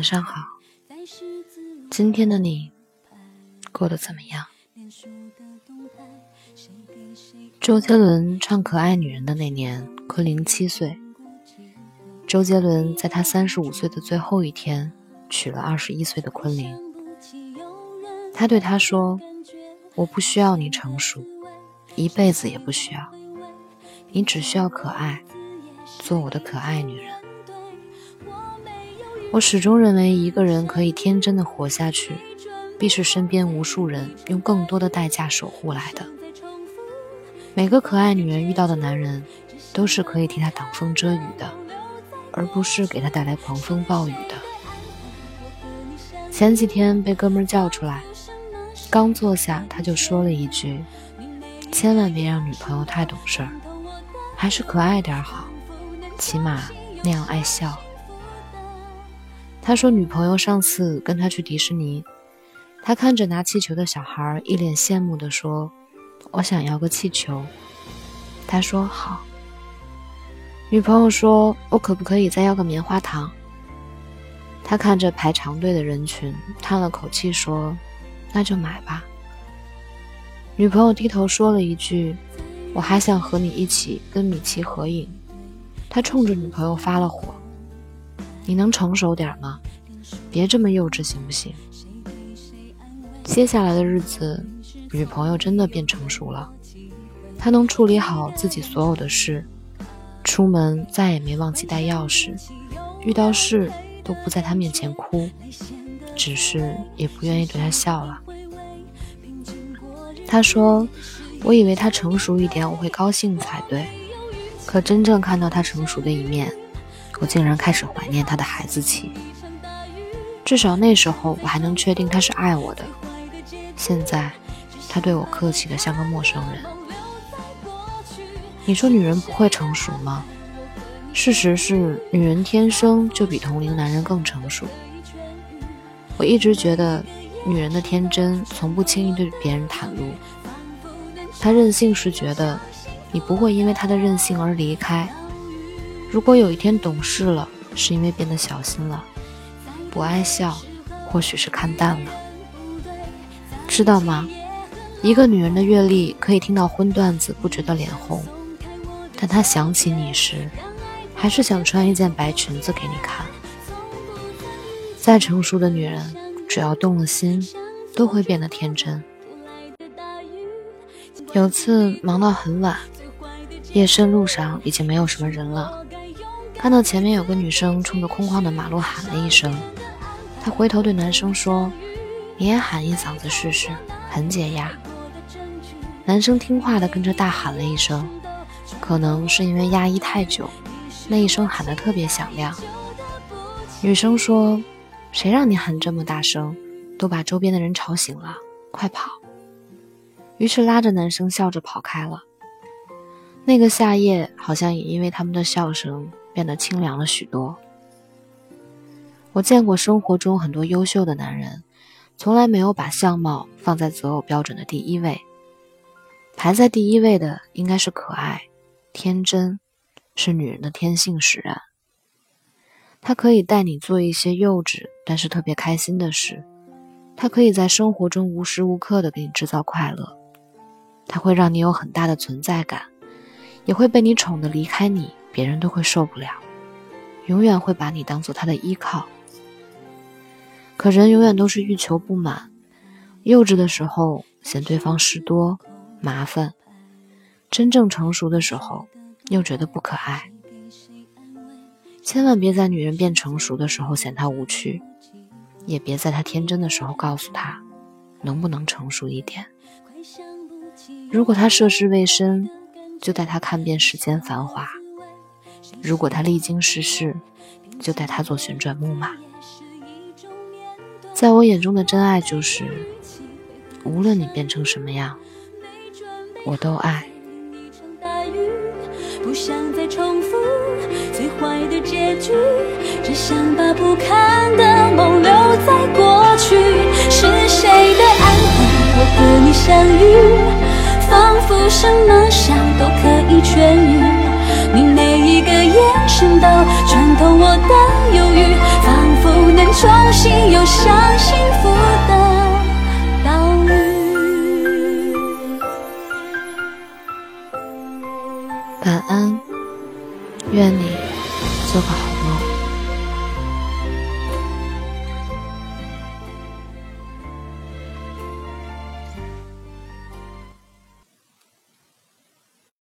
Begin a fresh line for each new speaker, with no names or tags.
晚上好。今天的你过得怎么样？周杰伦唱《可爱女人》的那年，昆凌七岁。周杰伦在他三十五岁的最后一天娶了二十一岁的昆凌。他对她说：“我不需要你成熟，一辈子也不需要，你只需要可爱，做我的可爱女人。”我始终认为，一个人可以天真的活下去，必是身边无数人用更多的代价守护来的。每个可爱女人遇到的男人，都是可以替她挡风遮雨的，而不是给她带来狂风暴雨的。前几天被哥们叫出来，刚坐下他就说了一句：“千万别让女朋友太懂事儿，还是可爱点好，起码那样爱笑。”他说：“女朋友上次跟他去迪士尼，他看着拿气球的小孩，一脸羡慕地说：‘我想要个气球。’他说好。女朋友说：‘我可不可以再要个棉花糖？’他看着排长队的人群，叹了口气说：‘那就买吧。’女朋友低头说了一句：‘我还想和你一起跟米奇合影。’他冲着女朋友发了火。”你能成熟点吗？别这么幼稚，行不行？接下来的日子，女朋友真的变成熟了，她能处理好自己所有的事，出门再也没忘记带钥匙，遇到事都不在他面前哭，只是也不愿意对他笑了。他说：“我以为他成熟一点，我会高兴才对，可真正看到他成熟的一面。”我竟然开始怀念他的孩子气，至少那时候我还能确定他是爱我的。现在，他对我客气的像个陌生人。你说女人不会成熟吗？事实是，女人天生就比同龄男人更成熟。我一直觉得，女人的天真从不轻易对别人袒露。她任性是觉得，你不会因为她的任性而离开。如果有一天懂事了，是因为变得小心了，不爱笑，或许是看淡了，知道吗？一个女人的阅历可以听到荤段子不觉得脸红，但她想起你时，还是想穿一件白裙子给你看。再成熟的女人，只要动了心，都会变得天真。有次忙到很晚，夜深路上已经没有什么人了。看到前面有个女生冲着空旷的马路喊了一声，他回头对男生说：“你也喊一嗓子试试，很解压。”男生听话的跟着大喊了一声，可能是因为压抑太久，那一声喊得特别响亮。女生说：“谁让你喊这么大声，都把周边的人吵醒了，快跑！”于是拉着男生笑着跑开了。那个夏夜好像也因为他们的笑声。变得清凉了许多。我见过生活中很多优秀的男人，从来没有把相貌放在择偶标准的第一位。排在第一位的应该是可爱、天真，是女人的天性使然。他可以带你做一些幼稚但是特别开心的事，他可以在生活中无时无刻的给你制造快乐，他会让你有很大的存在感，也会被你宠得离开你。别人都会受不了，永远会把你当做他的依靠。可人永远都是欲求不满，幼稚的时候嫌对方事多麻烦，真正成熟的时候又觉得不可爱。千万别在女人变成熟的时候嫌她无趣，也别在她天真的时候告诉她能不能成熟一点。如果她涉世未深，就带她看遍世间繁华。如果他历经世事，就带他做旋转木马。在我眼中的真爱就是，无论你变成什么样，我都爱。不想再重复最坏的结局，只想把不堪的梦留在过去。是谁的安排我和你相遇？仿佛什么
穿透我的忧郁，仿佛能重新
又相信。